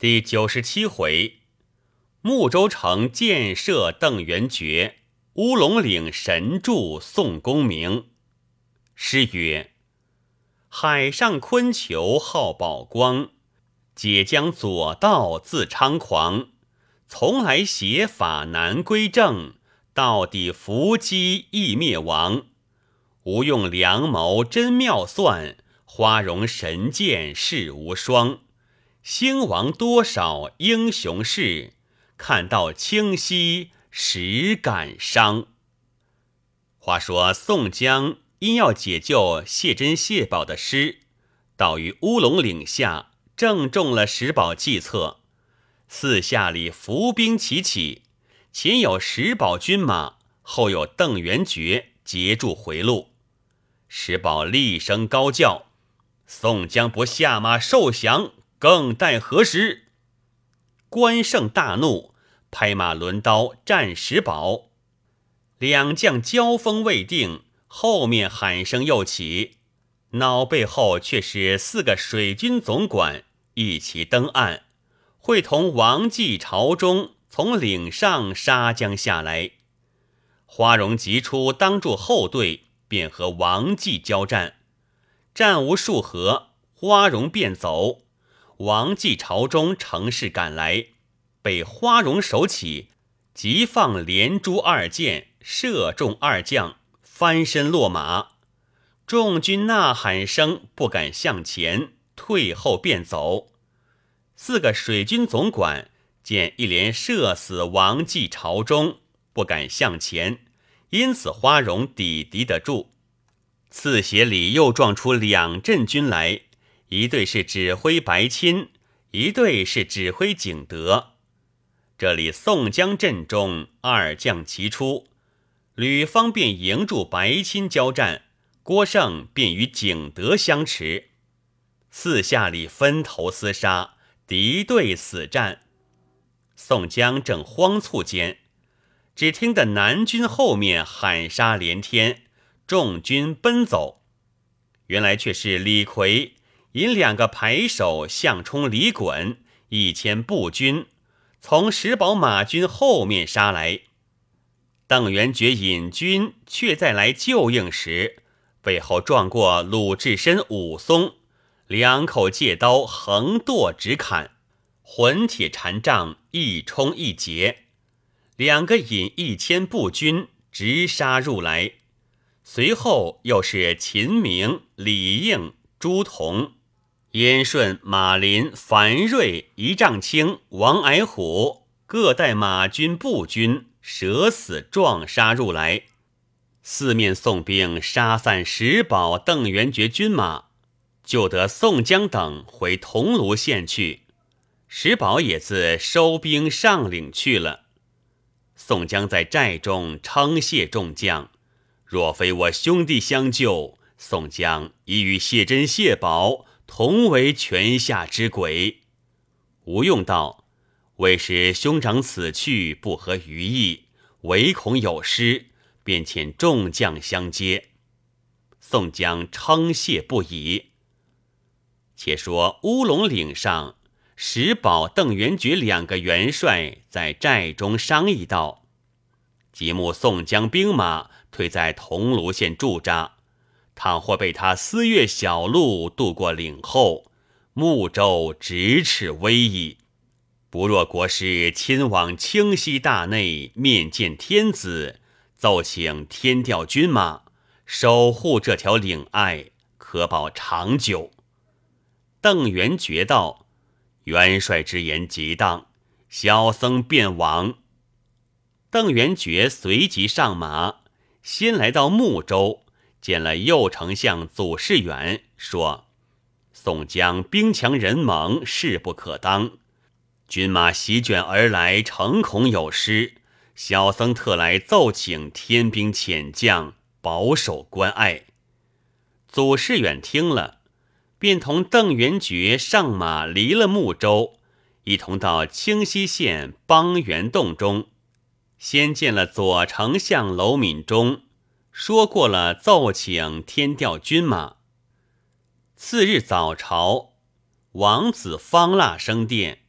第九十七回，睦州城建设邓元觉，乌龙岭神助宋公明。诗曰：海上昆求好宝光，解将左道自猖狂。从来邪法难归正，到底伏击亦灭亡。无用良谋真妙算，花容神剑世无双。兴亡多少英雄事，看到清晰实感伤。话说宋江因要解救谢珍、谢宝的诗，到于乌龙岭下，正中了石宝计策。四下里伏兵齐起，前有石宝军马，后有邓元觉截住回路。石宝厉声高叫：“宋江不下马受降！”更待何时？关胜大怒，拍马抡刀战石宝。两将交锋未定，后面喊声又起，脑背后却是四个水军总管一起登岸，会同王继、朝中从岭上杀将下来。花荣急出当住后队，便和王继交战。战无数合，花荣便走。王继朝中乘势赶来，被花荣手起，急放连珠二箭，射中二将，翻身落马。众军呐喊声，不敢向前，退后便走。四个水军总管见一连射死王继朝中，不敢向前，因此花荣抵敌得住。次协里又撞出两阵军来。一队是指挥白钦，一队是指挥景德。这里宋江阵中二将齐出，吕方便迎住白钦交战，郭盛便与景德相持。四下里分头厮杀，敌对死战。宋江正慌促间，只听得南军后面喊杀连天，众军奔走，原来却是李逵。引两个排手向冲、李衮一千步军，从石宝马军后面杀来。邓元觉引军却在来救应时，背后撞过鲁智深、武松，两口借刀横剁直砍，混铁禅杖一冲一截，两个引一千步军直杀入来。随后又是秦明、李应、朱仝。燕顺、马林、樊瑞、一丈青、王矮虎各带马军、步军，舍死撞杀入来，四面宋兵杀散石宝、邓元觉军马，就得宋江等回桐庐县去。石宝也自收兵上岭去了。宋江在寨中称谢众将：若非我兄弟相救，宋江已与谢珍、谢宝。同为泉下之鬼，吴用道：“为使兄长此去不合于意，唯恐有失，便遣众将相接。”宋江称谢不已。且说乌龙岭上，石宝、邓元觉两个元帅在寨中商议道：“即目宋江兵马退在桐庐县驻扎。”倘或被他私越小路渡过岭后，睦州咫尺危矣。不若国师亲往清溪大内面见天子，奏请天调军马守护这条岭隘，可保长久。邓元觉道：“元帅之言极当，小僧便往。”邓元觉随即上马，先来到睦州。见了右丞相祖士远，说：“宋江兵强人猛，势不可当，军马席卷而来，诚恐有失。小僧特来奏请天兵遣将保守关隘。”祖士远听了，便同邓元觉上马，离了睦州，一同到清溪县邦源洞中，先见了左丞相娄敏中。说过了，奏请天调军马。次日早朝，王子方腊升殿，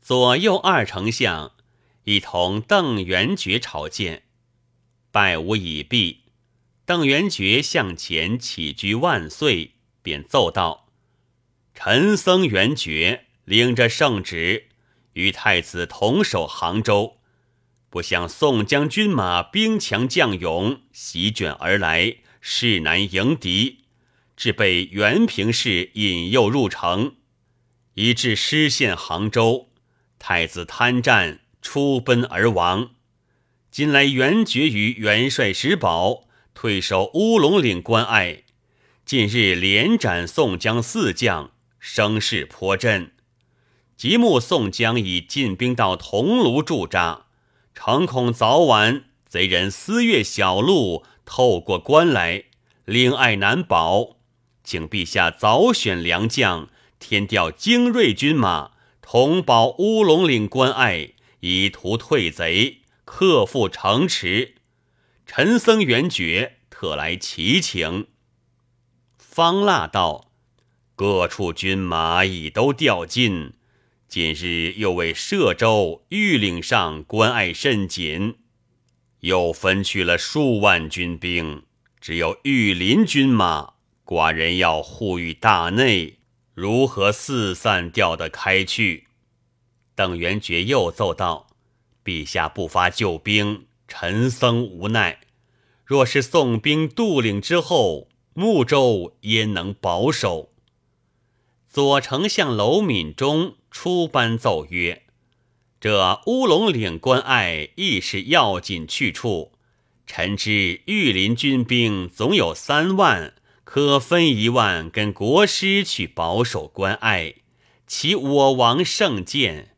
左右二丞相一同邓元觉朝见，拜吾已毕，邓元觉向前起居万岁，便奏道：“陈僧元觉领着圣旨，与太子同守杭州。不想宋江军马兵强将勇，席卷而来，势难迎敌，致被元平氏引诱入城，以致失陷杭州。”太子贪战，出奔而亡。今来元决于元帅石宝，退守乌龙岭关隘。近日连斩宋江四将，声势颇振。即目宋江已进兵到桐庐驻扎，诚恐早晚贼人私越小路，透过关来，令爱难保。请陛下早选良将，添调精锐军马。同保乌龙岭关隘，以图退贼，克复城池。陈僧元觉特来祈请。方腊道：各处军马已都调尽，今日又为歙州、玉岭上关隘甚紧，又分去了数万军兵，只有玉林军马，寡人要护御大内。如何四散调得开去？邓元觉又奏道：“陛下不发救兵，陈僧无奈。若是宋兵渡岭之后，睦州焉能保守？”左丞相娄敏中出班奏曰：“这乌龙岭关隘亦是要紧去处，臣知御林军兵总有三万。”可分一万跟国师去保守关隘，其我王圣见。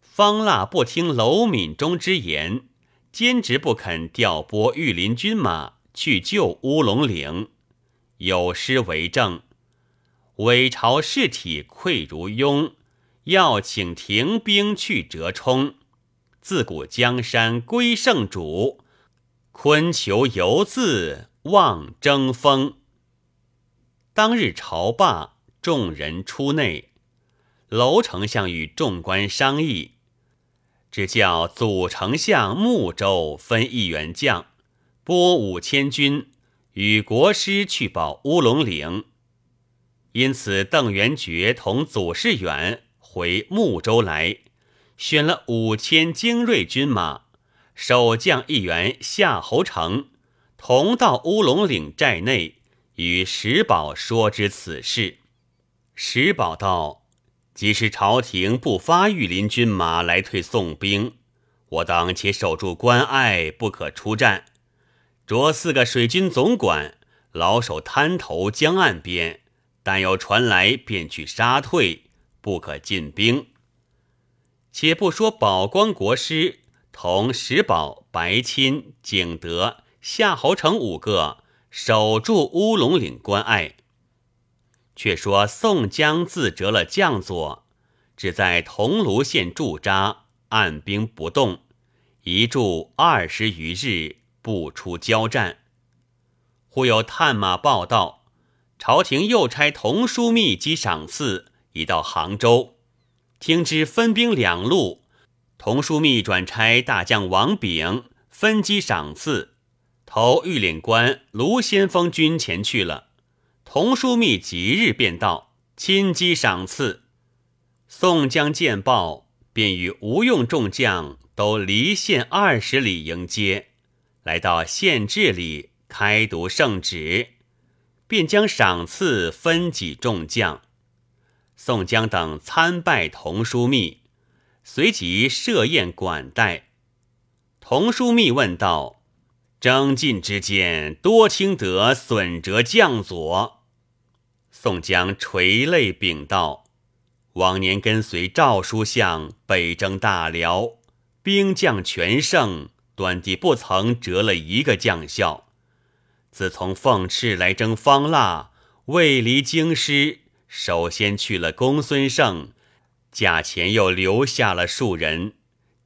方腊不听娄敏中之言，坚持不肯调拨御林军马去救乌龙岭。有诗为证：“伪朝士体溃如庸，要请停兵去折冲。自古江山归圣主，昆求犹自望争锋。”当日朝罢，众人出内，娄丞相与众官商议，只叫祖丞相睦州分一员将，拨五千军与国师去保乌龙岭。因此，邓元觉同祖士远回睦州来，选了五千精锐军马，守将一员夏侯成，同到乌龙岭寨内。与石宝说之此事，石宝道：“即使朝廷不发御林军马来退宋兵，我等且守住关隘，不可出战。着四个水军总管，老守滩头江岸边，但有传来，便去杀退，不可进兵。且不说宝光国师同石宝、白钦、景德、夏侯成五个。”守住乌龙岭关隘。却说宋江自折了将佐，只在桐庐县驻扎，按兵不动，一住二十余日，不出交战。忽有探马报道，朝廷又差童枢密机赏赐，已到杭州。听知分兵两路，童枢密转差大将王炳分机赏赐。投御岭关卢先锋军前去了。童枢密即日便到，亲机赏赐。宋江见报，便与吴用众将都离县二十里迎接，来到县治里开读圣旨，便将赏赐分给众将。宋江等参拜童枢密，随即设宴管待。童枢密问道。征进之间，多轻得损折将佐。宋江垂泪禀道：“往年跟随赵书相北征大辽，兵将全胜，端地不曾折了一个将校。自从奉敕来征方腊，未离京师，首先去了公孙胜，驾前又留下了数人，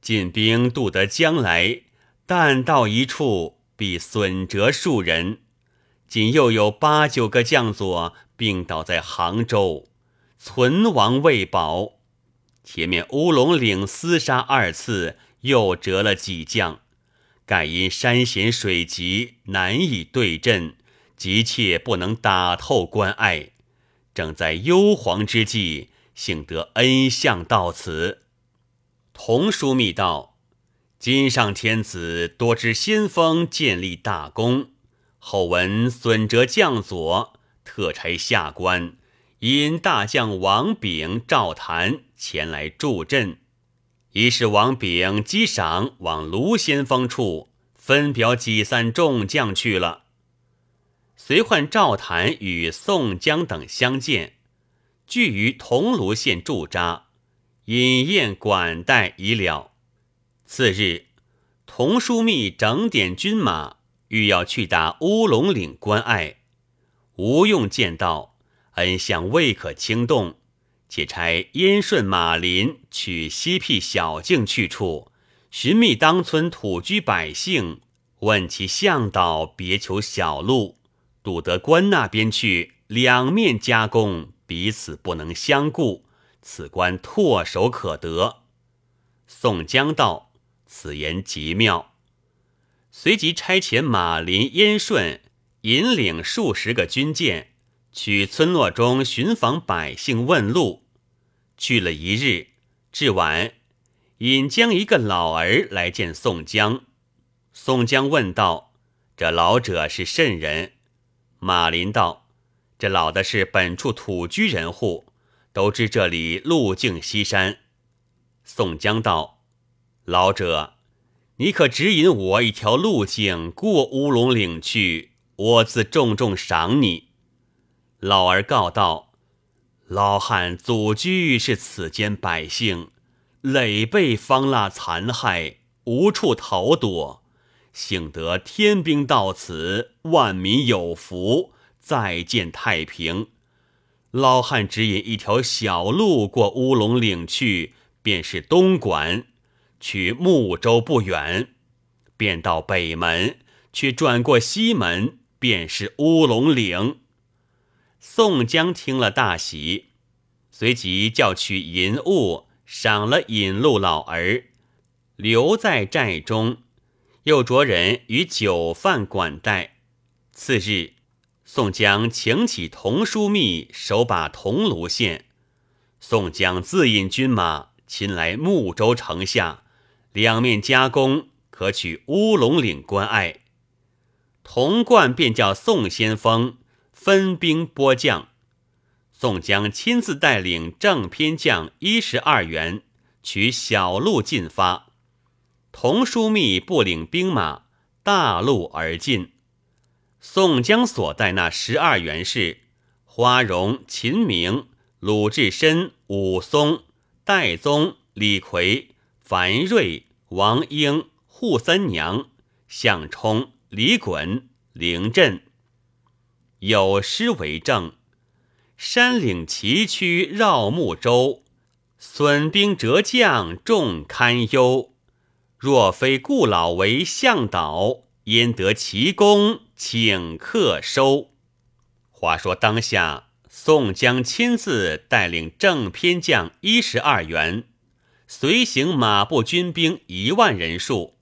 进兵渡得江来，但到一处。”必损折数人，仅又有八九个将佐病倒在杭州，存亡未保。前面乌龙岭厮杀二次，又折了几将，盖因山险水急，难以对阵，急切不能打透关隘，正在忧惶之际，幸得恩相到此。童书密道：今上天子多知先锋建立大功，后闻损折将佐，特差下官。因大将王炳、赵谭前来助阵，一是王炳击赏往卢先锋处分表几散众将去了。随唤赵谭与宋江等相见，聚于桐庐县驻扎，饮宴管待已了。次日，童枢密整点军马，欲要去打乌龙岭关隘。吴用见到。恩相未可轻动，且差燕顺、马林取西僻小径去处，寻觅当村土居百姓，问其向导，别求小路，渡得关那边去，两面夹攻，彼此不能相顾，此关唾手可得。宋江道：“此言极妙。”随即差遣马林、燕顺引领数十个军舰。去村落中寻访百姓问路，去了一日，至晚，引将一个老儿来见宋江。宋江问道：“这老者是甚人？”马林道：“这老的是本处土居人户，都知这里路径西山。”宋江道：“老者，你可指引我一条路径过乌龙岭去，我自重重赏你。”老儿告道：“老汉祖居是此间百姓，累被方腊残害，无处逃躲。幸得天兵到此，万民有福，再见太平。老汉指引一条小路过乌龙岭去，便是东莞，去睦州不远，便到北门，却转过西门，便是乌龙岭。”宋江听了大喜，随即叫取银物，赏了引路老儿，留在寨中，又着人与酒饭管待。次日，宋江请起童枢密守把桐庐县，宋江自引军马亲来睦州城下，两面夹攻，可取乌龙岭关隘。童贯便叫宋先锋。分兵拨将，宋江亲自带领正偏将一十二员，取小路进发。童枢密不领兵马，大路而进。宋江所带那十二员是花荣、秦明、鲁智深、武松、戴宗、李逵、樊瑞、王英、扈三娘、项冲、李衮、凌震。有诗为证：“山岭崎岖绕木州，损兵折将众堪忧。若非故老为向导，焉得奇功请客收？”话说当下，宋江亲自带领正偏将一十二员，随行马步军兵一万人数，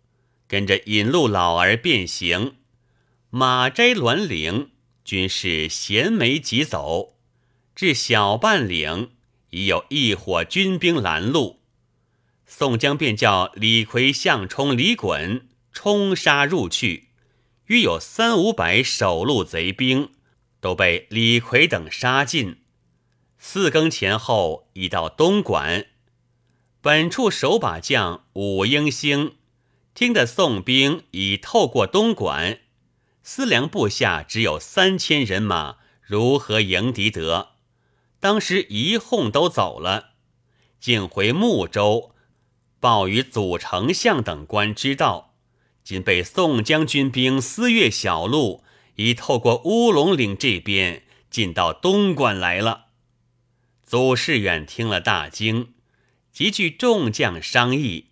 跟着引路老儿便行。马摘栾岭。军士衔枚疾走，至小半岭，已有一伙军兵拦路。宋江便叫李逵、项冲、李衮冲杀入去，约有三五百守路贼兵，都被李逵等杀尽。四更前后，已到东莞。本处守把将武英兴听得宋兵已透过东莞。思量部下只有三千人马，如何迎敌得？当时一哄都走了，竟回睦州，报与祖丞相等官知道，今被宋江军兵私越小路，已透过乌龙岭这边进到东莞来了。祖士远听了大惊，即聚众将商议。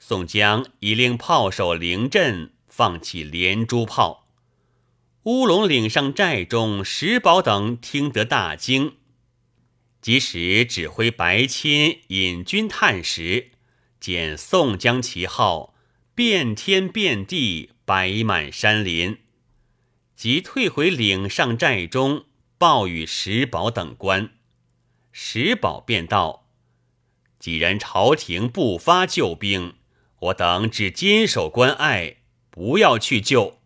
宋江已令炮手凌阵放起连珠炮。乌龙岭上寨中石宝等听得大惊，即使指挥白钦引军探时，见宋江旗号遍天遍地，摆满山林，即退回岭上寨中，报与石宝等官。石宝便道：“既然朝廷不发救兵，我等只坚守关隘，不要去救。”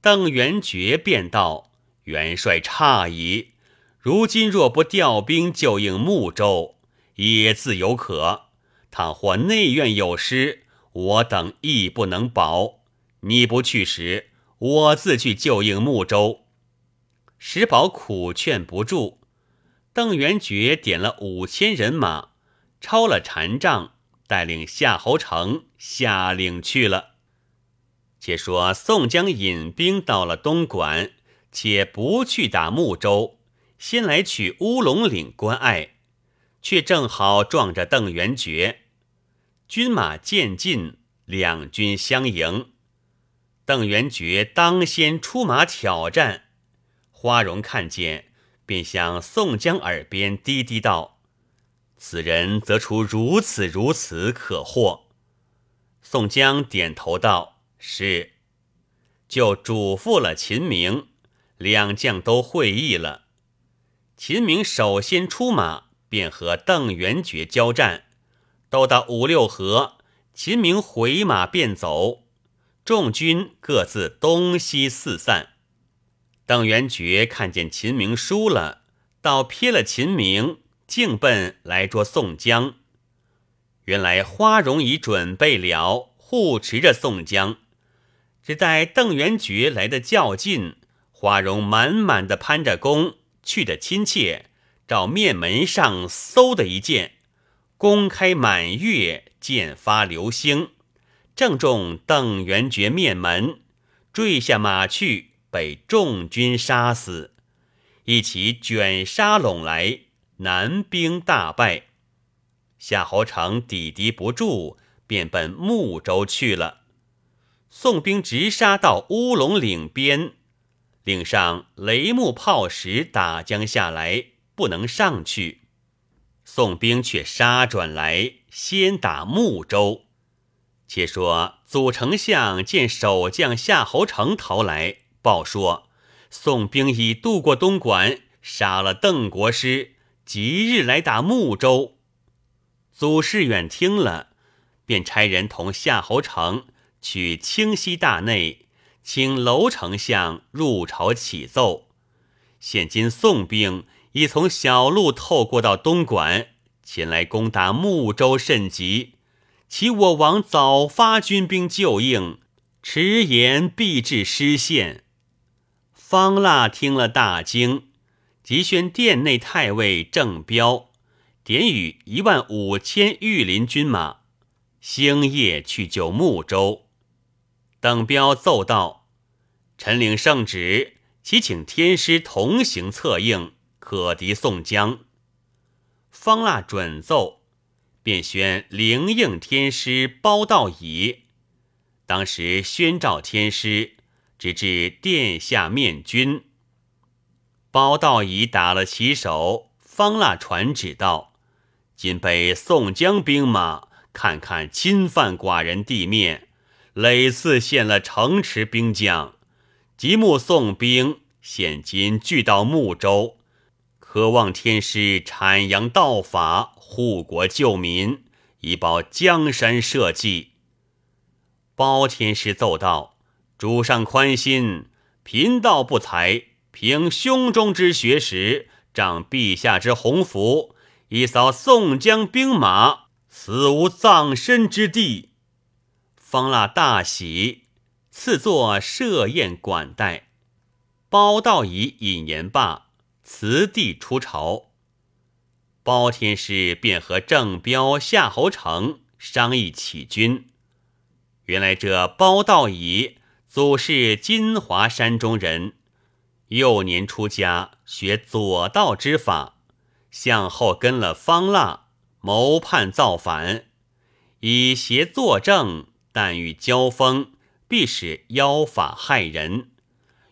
邓元觉便道：“元帅诧异。”如今若不调兵救应睦州，也自有可；倘或内院有失，我等亦不能保。你不去时，我自去救应睦州。石宝苦劝不住，邓元觉点了五千人马，抄了禅杖，带领夏侯成下岭去了。且说宋江引兵到了东莞，且不去打睦州。先来取乌龙岭关隘，却正好撞着邓元觉。军马渐近，两军相迎。邓元觉当先出马挑战，花荣看见，便向宋江耳边低低道：“此人则出如此如此可获。”宋江点头道：“是。”就嘱咐了秦明，两将都会意了。秦明首先出马，便和邓元觉交战，斗到五六合，秦明回马便走，众军各自东西四散。邓元觉看见秦明输了，倒瞥了秦明，径奔来捉宋江。原来花荣已准备了，护持着宋江，只待邓元觉来的较近，花荣满满的攀着弓。去的亲切，照面门上嗖的一箭，弓开满月，箭发流星，正中邓元觉面门，坠下马去，被众军杀死。一起卷沙拢来，南兵大败。夏侯成抵敌不住，便奔睦州去了。宋兵直杀到乌龙岭边。岭上雷木炮石打将下来，不能上去。宋兵却杀转来，先打睦州。且说祖丞相见守将夏侯成逃来，报说宋兵已渡过东莞，杀了邓国师，即日来打睦州。祖士远听了，便差人同夏侯成取清溪大内。请楼丞相入朝启奏，现今宋兵已从小路透过到东莞，前来攻打睦州甚急，其我王早发军兵救应，迟延必致失陷。方腊听了大惊，即宣殿内太尉郑彪，点与一万五千御林军马，星夜去救睦州。邓彪奏道。臣领圣旨，即请天师同行策应，可敌宋江。方腊准奏，便宣灵应天师包道乙。当时宣召天师，直至殿下面君。包道乙打了旗手，方腊传旨道：今被宋江兵马，看看侵犯寡人地面，累次献了城池兵将。即目宋兵现今聚到睦州，渴望天师阐扬道法，护国救民，以保江山社稷。包天师奏道：“主上宽心，贫道不才，凭胸中之学识，仗陛下之鸿福，一扫宋江兵马，死无葬身之地。”方腊大喜。赐作设宴管待，包道乙引言罢，辞帝出朝。包天师便和郑彪、夏侯成商议起军。原来这包道乙祖是金华山中人，幼年出家学左道之法，向后跟了方腊，谋叛造反，以邪作正，但欲交锋。必使妖法害人，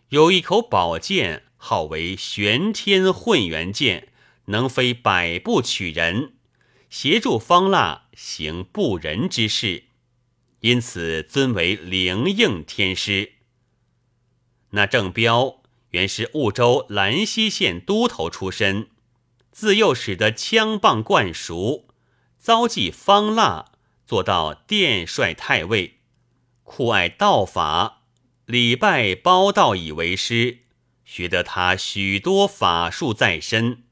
有一口宝剑，号为玄天混元剑，能飞百步取人，协助方腊行不仁之事，因此尊为灵应天师。那郑彪原是婺州兰溪县都头出身，自幼使得枪棒惯熟，遭际方腊，做到殿帅太尉，酷爱道法，礼拜包道以为师，学得他许多法术在身。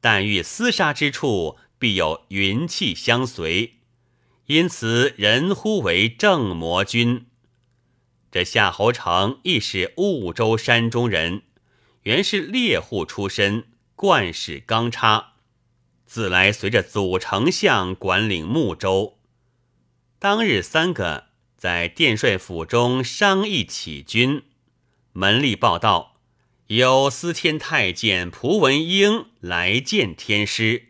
但遇厮杀之处，必有云气相随，因此人呼为正魔君。这夏侯成亦是婺州山中人，原是猎户出身，惯使钢叉，自来随着祖丞相管领睦州。当日三个在殿帅府中商议起军，门吏报道。有司天太监蒲文英来见天师，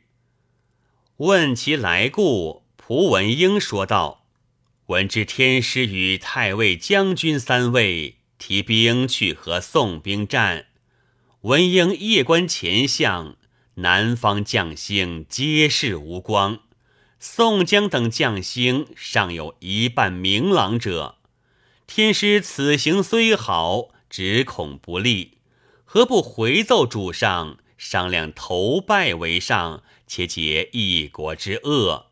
问其来故。蒲文英说道：“闻知天师与太尉、将军三位提兵去和宋兵战，文英夜观前相，南方将星皆是无光，宋江等将星尚有一半明朗者。天师此行虽好，只恐不利。”何不回奏主上，商量投拜为上，且解一国之恶？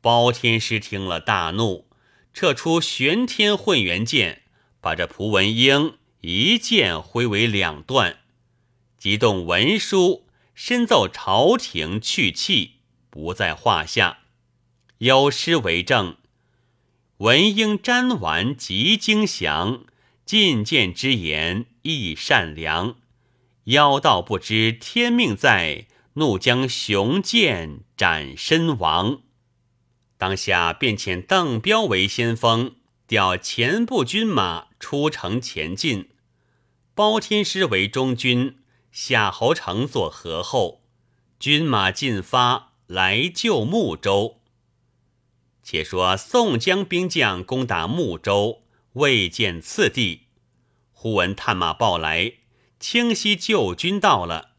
包天师听了大怒，撤出玄天混元剑，把这蒲文英一剑挥为两段，急动文书，深奏朝廷去气，不在话下。有诗为证：文英瞻完极精详。进谏之言亦善良，妖道不知天命在，怒将雄剑斩身亡。当下便遣邓彪为先锋，调前部军马出城前进，包天师为中军，夏侯成作合后，军马进发来救睦州。且说宋江兵将攻打睦州。未见次第，忽闻探马报来，清溪救军到了。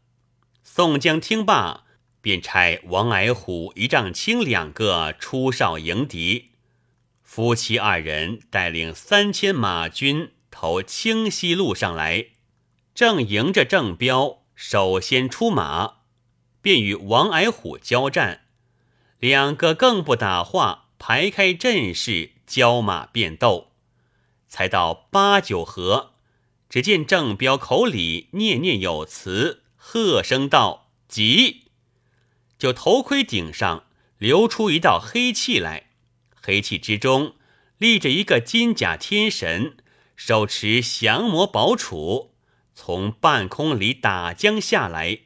宋江听罢，便差王矮虎、一丈青两个出哨迎敌。夫妻二人带领三千马军投清溪路上来，正迎着郑彪，首先出马，便与王矮虎交战。两个更不打话，排开阵势，交马便斗。才到八九合，只见郑彪口里念念有词，喝声道：“急！”就头盔顶上流出一道黑气来，黑气之中立着一个金甲天神，手持降魔宝杵，从半空里打将下来。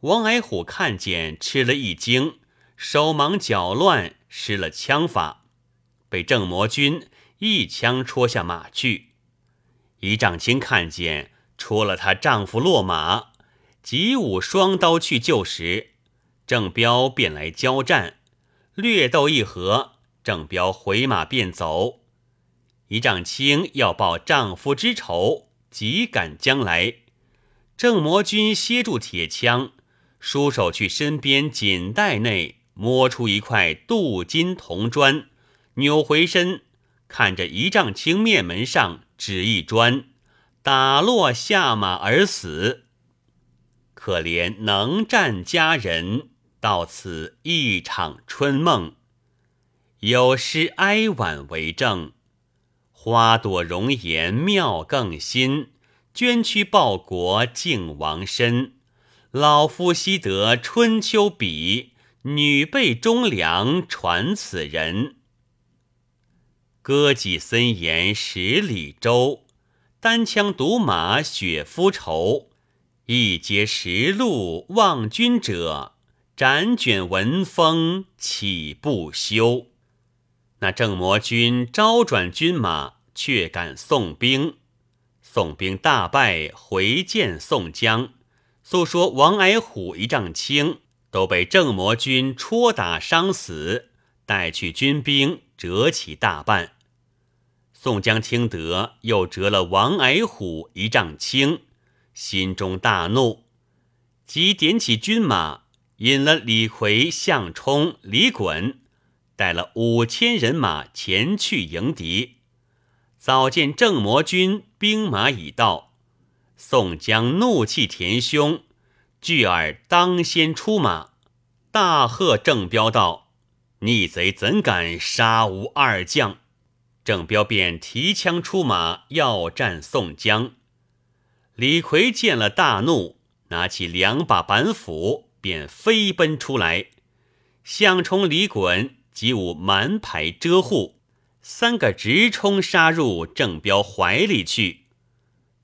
王矮虎看见，吃了一惊，手忙脚乱，失了枪法，被郑魔君。一枪戳下马去，一丈青看见戳了她丈夫落马，急舞双刀去救时，郑彪便来交战，略斗一合，郑彪回马便走。一丈青要报丈夫之仇，急赶将来，郑魔君歇住铁枪，舒手去身边锦袋内摸出一块镀金铜砖，扭回身。看着一丈青面门上指一砖，打落下马而死。可怜能战佳人，到此一场春梦。有诗哀婉为证：花朵容颜妙更新，捐躯报国敬王身。老夫惜得春秋笔，女备忠良传此人。歌妓森严十里舟，单枪独马雪夫愁。一碣石路望君者，辗卷文风岂不休？那郑魔君招转军马，却赶宋兵。宋兵大败，回见宋江，诉说王矮虎一丈青都被郑魔军戳打伤死，带去军兵。折起大半，宋江听得又折了王矮虎一丈青，心中大怒，即点起军马，引了李逵、项冲、李衮，带了五千人马前去迎敌。早见郑魔军兵马已到，宋江怒气填胸，惧儿当先出马，大喝郑彪道：“逆贼怎敢杀吾二将？”郑彪便提枪出马要战宋江。李逵见了大怒。拿起两把板斧，便飞奔出来。项冲、李衮及舞蛮牌遮护，三个直冲杀入郑彪怀里去。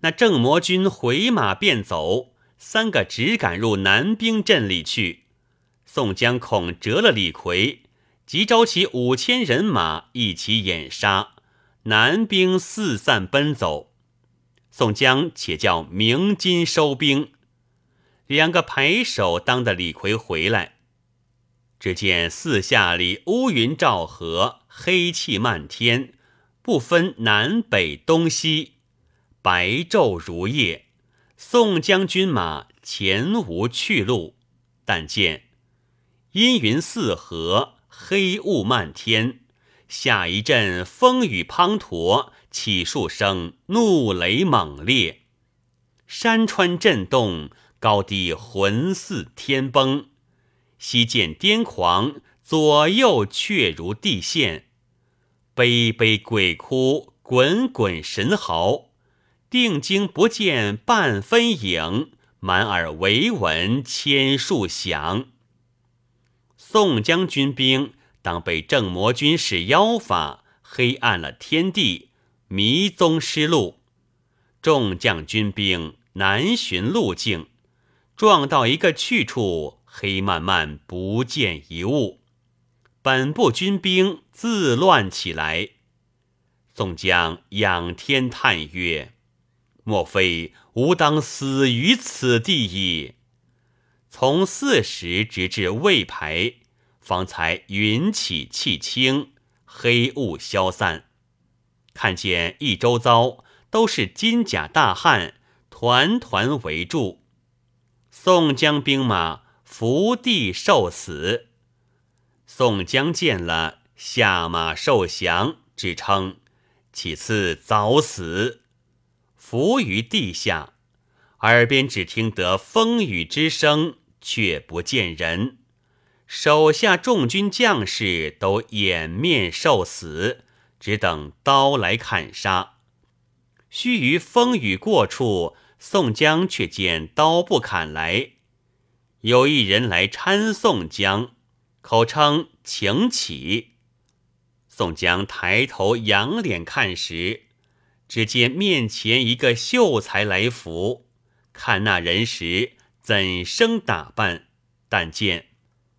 那郑魔军回马便走，三个只赶入南兵阵里去。宋江恐折了李逵，即招起五千人马一起掩杀，南兵四散奔走。宋江且叫鸣金收兵。两个陪手当的李逵回来，只见四下里乌云罩河，黑气漫天，不分南北东西，白昼如夜。宋江军马前无去路，但见阴云四合，黑雾漫天，下一阵风雨滂沱，起数声怒雷猛烈，山川震动。高低魂似天崩，西见癫狂，左右却如地陷，悲悲鬼哭，滚滚神嚎，定睛不见半分影，满耳唯闻千树响。宋江军兵当被郑魔军使妖法，黑暗了天地，迷踪失路，众将军兵难寻路径。撞到一个去处，黑漫漫，不见一物。本部军兵自乱起来。宋江仰天叹曰：“莫非吾当死于此地矣？”从四时直至未牌，方才云起气清，黑雾消散，看见一周遭都是金甲大汉，团团围住。宋江兵马伏地受死，宋江见了，下马受降，只称其次早死，伏于地下，耳边只听得风雨之声，却不见人。手下众军将士都掩面受死，只等刀来砍杀。须臾风雨过处。宋江却见刀不砍来，有一人来搀宋江，口称请起。宋江抬头仰脸看时，只见面前一个秀才来扶。看那人时，怎生打扮？但见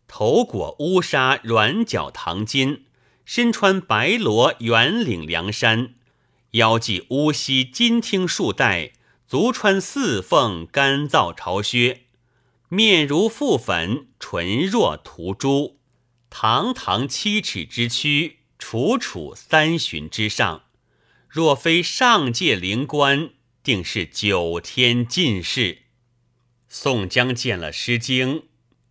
头裹乌纱软脚唐巾，身穿白罗圆领凉衫，腰系乌犀金听束带。足穿四凤干燥朝靴，面如覆粉，唇若涂朱，堂堂七尺之躯，楚楚三旬之上。若非上界灵官，定是九天进士。宋江见了《诗经》，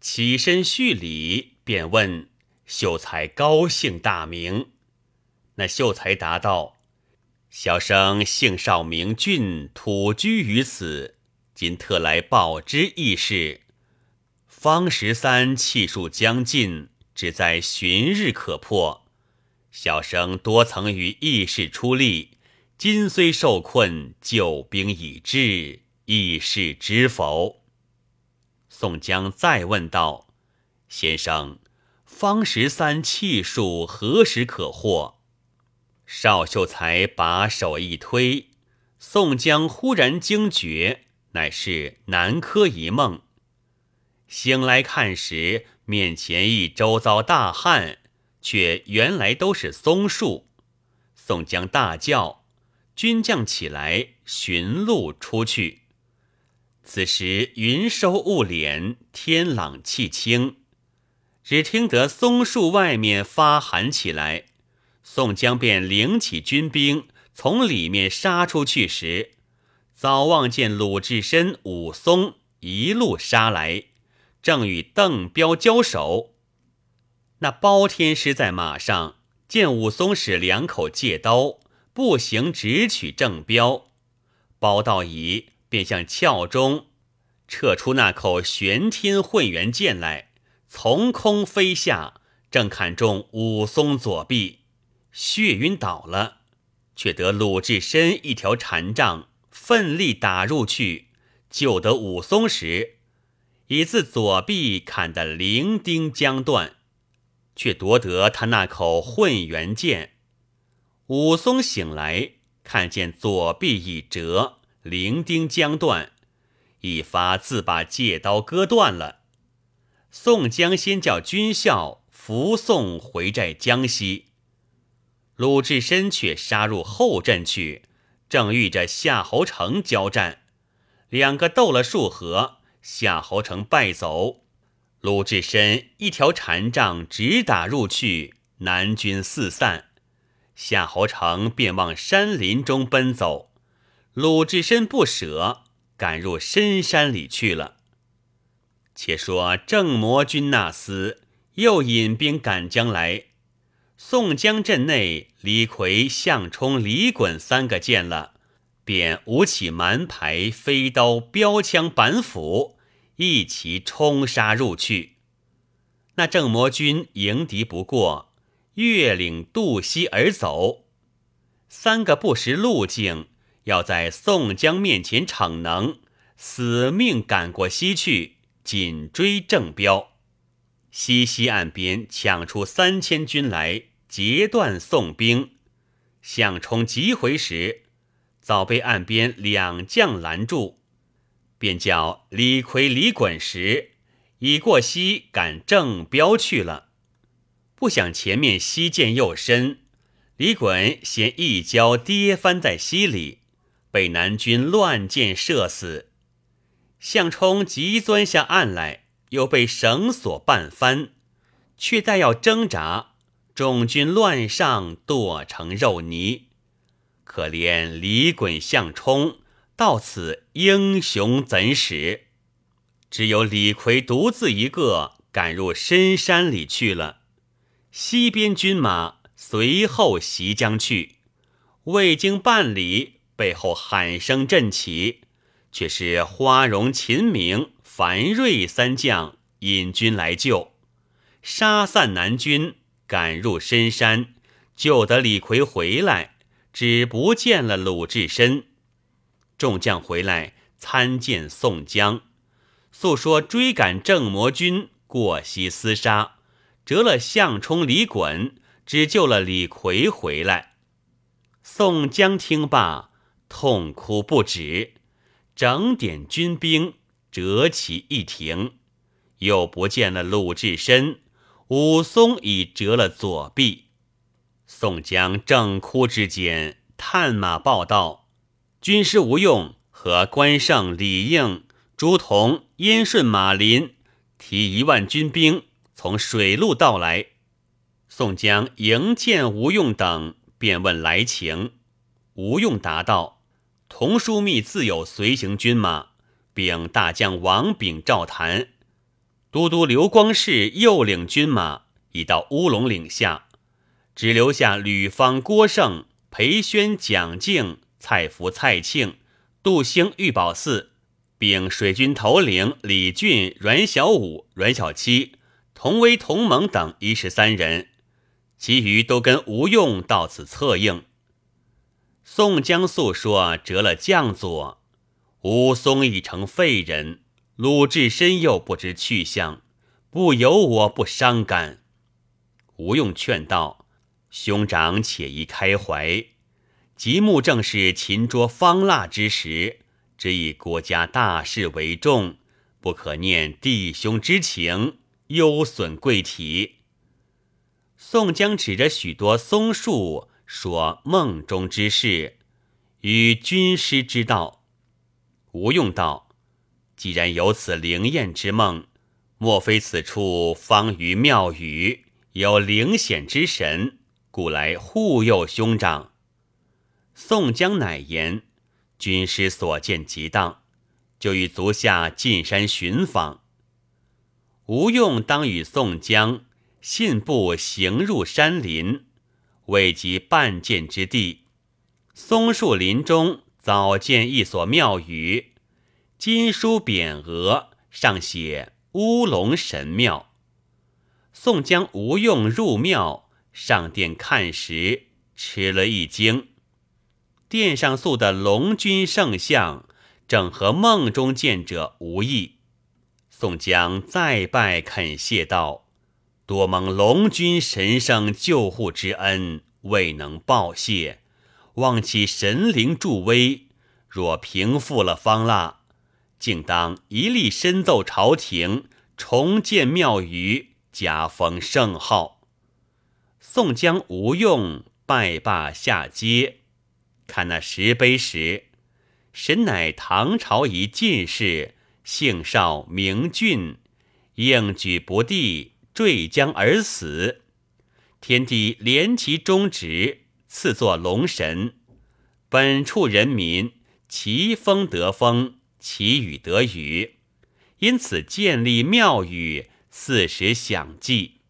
起身叙礼，便问秀才高姓大名。那秀才答道。小生姓邵名俊，土居于此，今特来报知一事。方十三气数将尽，只在旬日可破。小生多曾与义士出力，今虽受困，救兵已至，亦是知否？宋江再问道：“先生，方十三气数何时可获？”邵秀才把手一推，宋江忽然惊觉，乃是南柯一梦。醒来看时，面前一周遭大汉，却原来都是松树。宋江大叫，军将起来寻路出去。此时云收雾敛，天朗气清，只听得松树外面发喊起来。宋江便领起军兵，从里面杀出去时，早望见鲁智深、武松一路杀来，正与邓彪交手。那包天师在马上见武松使两口借刀，步行直取正标。包道乙便向鞘中撤出那口玄天混元剑来，从空飞下，正砍中武松左臂，血晕倒了。却得鲁智深一条禅杖，奋力打入去，救得武松时，已自左臂砍得零丁将断，却夺得他那口混元剑。武松醒来，看见左臂已折，零丁将断，一发自把借刀割断了。宋江先叫军校扶送回寨江西。鲁智深却杀入后阵去，正遇着夏侯成交战，两个斗了数合，夏侯成败走，鲁智深一条禅杖直打入去，南军四散，夏侯成便往山林中奔走，鲁智深不舍，赶入深山里去了。且说郑魔君那厮又引兵赶将来。宋江阵内，李逵、项冲、李衮三个见了，便舞起蛮牌、飞刀、标枪、板斧，一齐冲杀入去。那郑魔君迎敌不过，越岭渡溪而走。三个不识路径，要在宋江面前逞能，死命赶过溪去，紧追郑彪。西溪岸边抢出三千军来，截断宋兵。项冲急回时，早被岸边两将拦住，便叫李逵、李衮时已过溪赶郑彪去了。不想前面溪涧又深，李衮先一跤跌翻在溪里，被南军乱箭射死。项冲急钻下岸来。又被绳索绊翻，却待要挣扎，众军乱上，剁成肉泥。可怜李衮、项冲到此，英雄怎使？只有李逵独自一个赶入深山里去了。西边军马随后袭将去，未经半里，背后喊声震起，却是花荣、秦明。樊瑞三将引军来救，杀散南军，赶入深山，救得李逵回来，只不见了鲁智深。众将回来参见宋江，诉说追赶郑魔军过溪厮杀，折了项冲、李衮，只救了李逵回来。宋江听罢，痛哭不止，整点军兵。折起一停，又不见了鲁智深，武松已折了左臂。宋江正哭之间，探马报道：军师吴用和关胜、李应、朱仝、燕顺、马林提一万军兵从水路到来。宋江迎见吴用等，便问来情。吴用答道：“童枢密自有随行军马。”并大将王炳、赵谭，都督刘光世又领军马已到乌龙岭下，只留下吕方、郭盛、裴宣、蒋敬、蔡福、蔡庆、杜兴、玉宝四，并水军头领李俊、阮小五、阮小七、同威、同盟等一十三人，其余都跟吴用到此策应。宋江诉说折了将佐。武松已成废人，鲁智深又不知去向，不由我不伤感。吴用劝道：“兄长且宜开怀，即木正是擒捉方腊之时，只以国家大事为重，不可念弟兄之情，忧损贵体。”宋江指着许多松树说：“梦中之事，与军师之道。”吴用道：“既然有此灵验之梦，莫非此处方于庙宇有灵显之神，故来护佑兄长？”宋江乃言：“军师所见极当，就与足下进山寻访。吴用当与宋江信步行入山林，未及半箭之地，松树林中早见一所庙宇，金书匾额，上写“乌龙神庙”。宋江、吴用入庙上殿看时，吃了一惊，殿上塑的龙君圣像，正和梦中见者无异。宋江再拜恳谢道：“多蒙龙君神圣救护之恩，未能报谢，望其神灵助威。若平复了方腊，竟当一力深奏朝廷，重建庙宇，加封圣号。”宋江、吴用拜罢下阶，看那石碑时，神乃唐朝一进士。姓邵名俊，应举不第，坠江而死。天帝怜其忠直，赐作龙神。本处人民其风得风，其雨得雨，因此建立庙宇，四时享祭。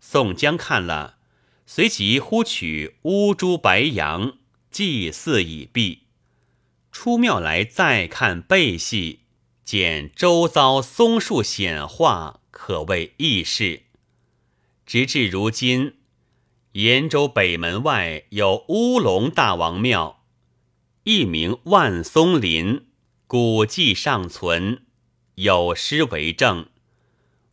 宋江看了，随即呼取乌珠白羊，祭祀已毕，出庙来再看背戏。见周遭松树显化，可谓异事。直至如今，延州北门外有乌龙大王庙，一名万松林，古迹尚存，有诗为证：“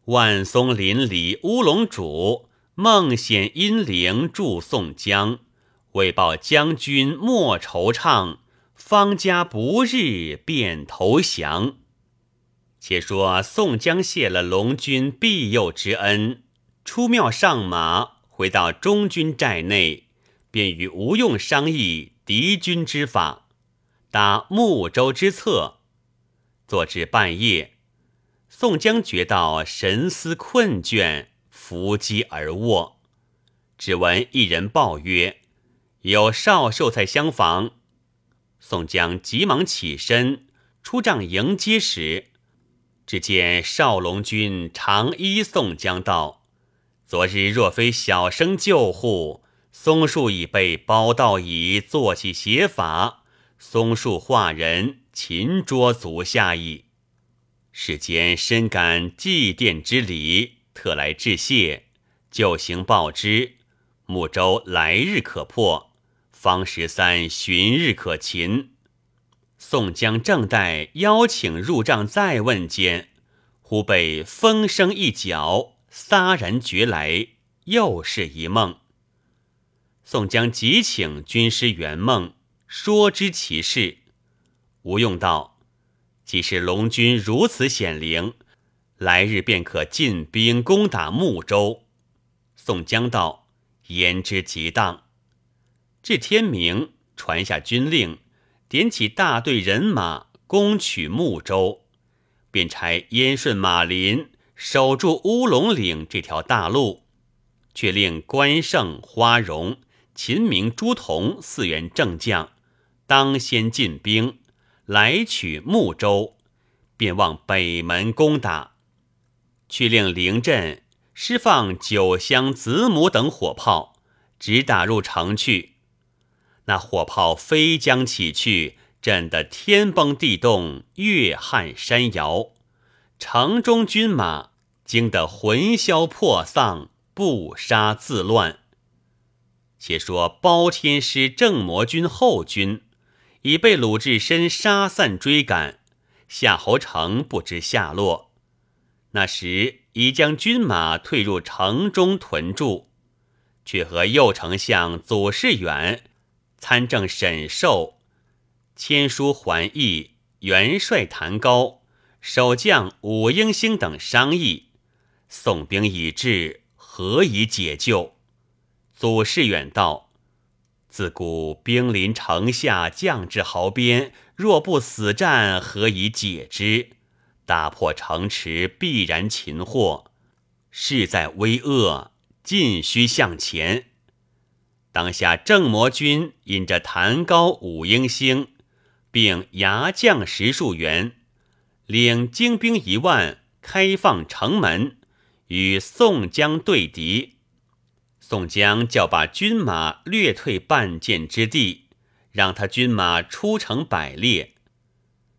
万松林里乌龙主，梦显阴灵助宋江。为报将军莫惆怅，方家不日便投降。”且说宋江谢了龙君庇佑之恩，出庙上马，回到中军寨内，便与吴用商议敌军之法，打睦州之策。坐至半夜，宋江觉到神思困倦，伏击而卧。只闻一人报曰：“有少寿才相访。”宋江急忙起身出帐迎接时。只见少龙君长揖宋江道：“昨日若非小生救护，松树已被包道乙做起邪法，松树化人擒捉足下矣。世间深感祭奠之礼，特来致谢。就行报之，木州来日可破，方十三旬日可擒。”宋江正待邀请入帐再问间，忽被风声一角，撒然觉来，又是一梦。宋江急请军师圆梦，说知其事。吴用道：“既是龙军如此显灵，来日便可进兵攻打睦州。”宋江道：“言之极当。”至天明，传下军令。点起大队人马攻取睦州，便差燕顺、马林守住乌龙岭这条大路，却令关胜、花荣、秦明、朱仝四员正将当先进兵来取睦州，便往北门攻打，却令灵阵释放九香、子母等火炮，直打入城去。那火炮飞将起去，震得天崩地动，月撼山摇。城中军马惊得魂消魄丧，不杀自乱。且说包天师正魔军后军已被鲁智深杀散追赶，夏侯成不知下落。那时已将军马退入城中屯驻，却和右丞相祖士远。参政沈寿签书还义，元帅谭高、守将武英兴等商议，宋兵已至，何以解救？祖士远道：自古兵临城下，将至壕边，若不死战，何以解之？打破城池，必然擒获。势在危厄，尽须向前。当下正魔军引着谭高、武英星，并牙将十数员，领精兵一万，开放城门，与宋江对敌。宋江叫把军马略退半箭之地，让他军马出城摆列。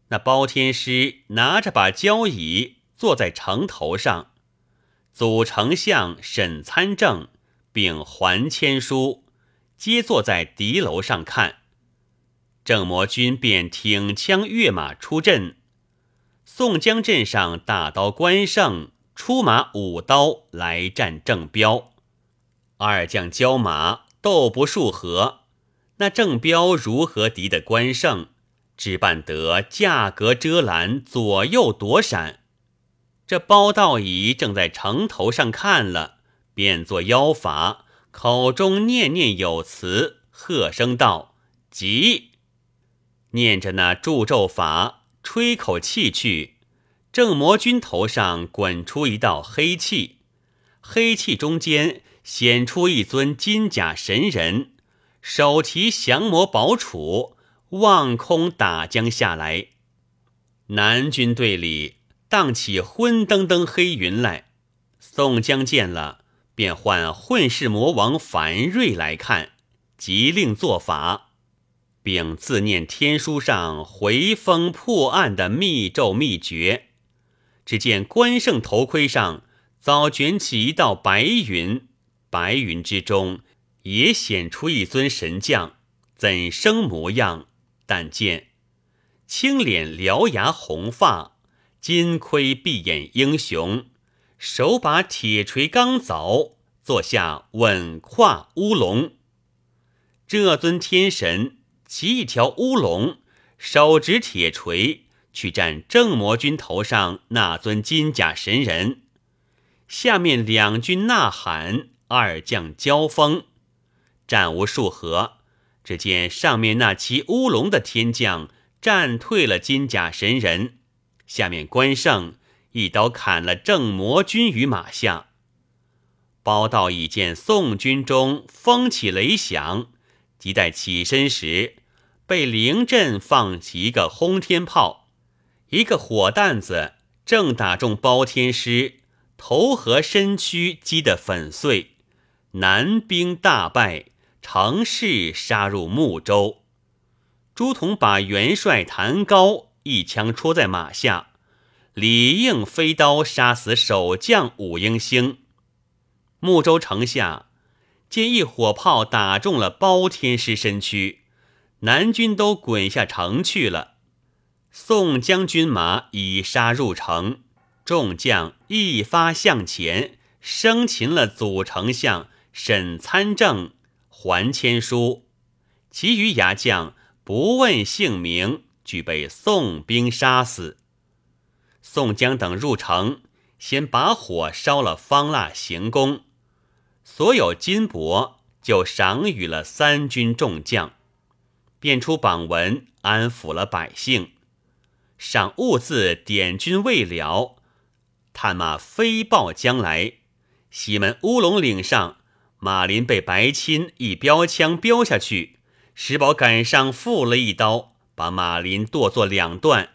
那包天师拿着把交椅，坐在城头上，祖丞相沈参政并还签书，皆坐在敌楼上看。郑魔军便挺枪跃马出阵。宋江阵上大刀关胜出马舞刀来战郑彪，二将交马斗不数合，那郑彪如何敌得关胜？只办得架格遮拦，左右躲闪。这包道乙正在城头上看了，变作妖法，口中念念有词，喝声道：“急！”念着那祝咒法。吹口气去，正魔君头上滚出一道黑气，黑气中间显出一尊金甲神人，手提降魔宝杵，望空打将下来。南军队里荡起昏登登黑云来，宋江见了，便唤混世魔王樊瑞来看，即令做法。并自念天书上回风破案的密咒秘诀。只见关胜头盔上早卷起一道白云，白云之中也显出一尊神将，怎生模样？但见青脸獠牙红发，金盔碧眼英雄，手把铁锤钢凿，坐下稳跨乌龙。这尊天神。骑一条乌龙，手执铁锤去战正魔军头上那尊金甲神人。下面两军呐喊，二将交锋，战无数合。只见上面那骑乌龙的天将战退了金甲神人，下面关胜一刀砍了郑魔君于马下。包道已见宋军中风起雷响，即待起身时。被灵阵放起一个轰天炮，一个火弹子正打中包天师头和身躯，击得粉碎。南兵大败，乘势杀入睦州。朱仝把元帅谭高一枪戳在马下，李应飞刀杀死守将武英星。睦州城下见一火炮打中了包天师身躯。南军都滚下城去了，宋将军马已杀入城，众将一发向前，生擒了祖丞相沈参政、还千书，其余牙将不问姓名，俱被宋兵杀死。宋江等入城，先把火烧了方腊行宫，所有金帛就赏与了三军众将。便出榜文安抚了百姓，赏物字点军未了，探马飞报将来。西门乌龙岭上，马林被白钦一标枪标下去，石宝赶上负了一刀，把马林剁作两段。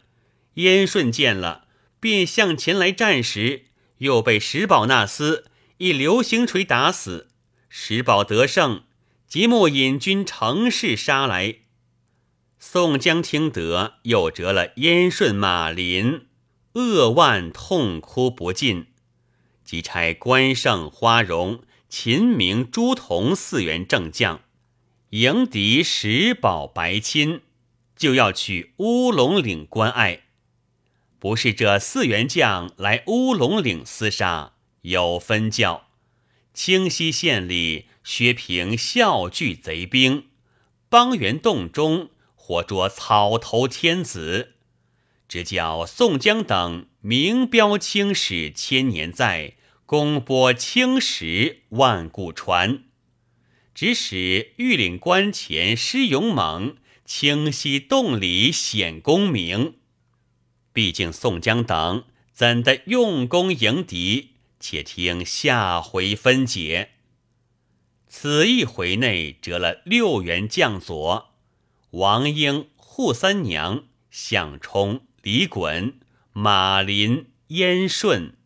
燕顺见了，便向前来战时，又被石宝那厮一流星锤打死。石宝得胜，即目引军乘势杀来。宋江听得，又折了燕顺、马林，扼腕痛哭不尽。即差关胜、花荣、秦明、朱仝四员正将迎敌石宝、白钦，就要去乌龙岭关隘。不是这四员将来乌龙岭厮杀，有分教。清溪县里薛平笑聚贼兵，邦元洞中。或捉草头天子，只叫宋江等名标青史千年在，功播青史万古传。只使玉岭关前施勇猛，清溪洞里显功名。毕竟宋江等怎的用功迎敌？且听下回分解。此一回内折了六员将佐。王英、扈三娘、项冲、李衮、马林、燕顺。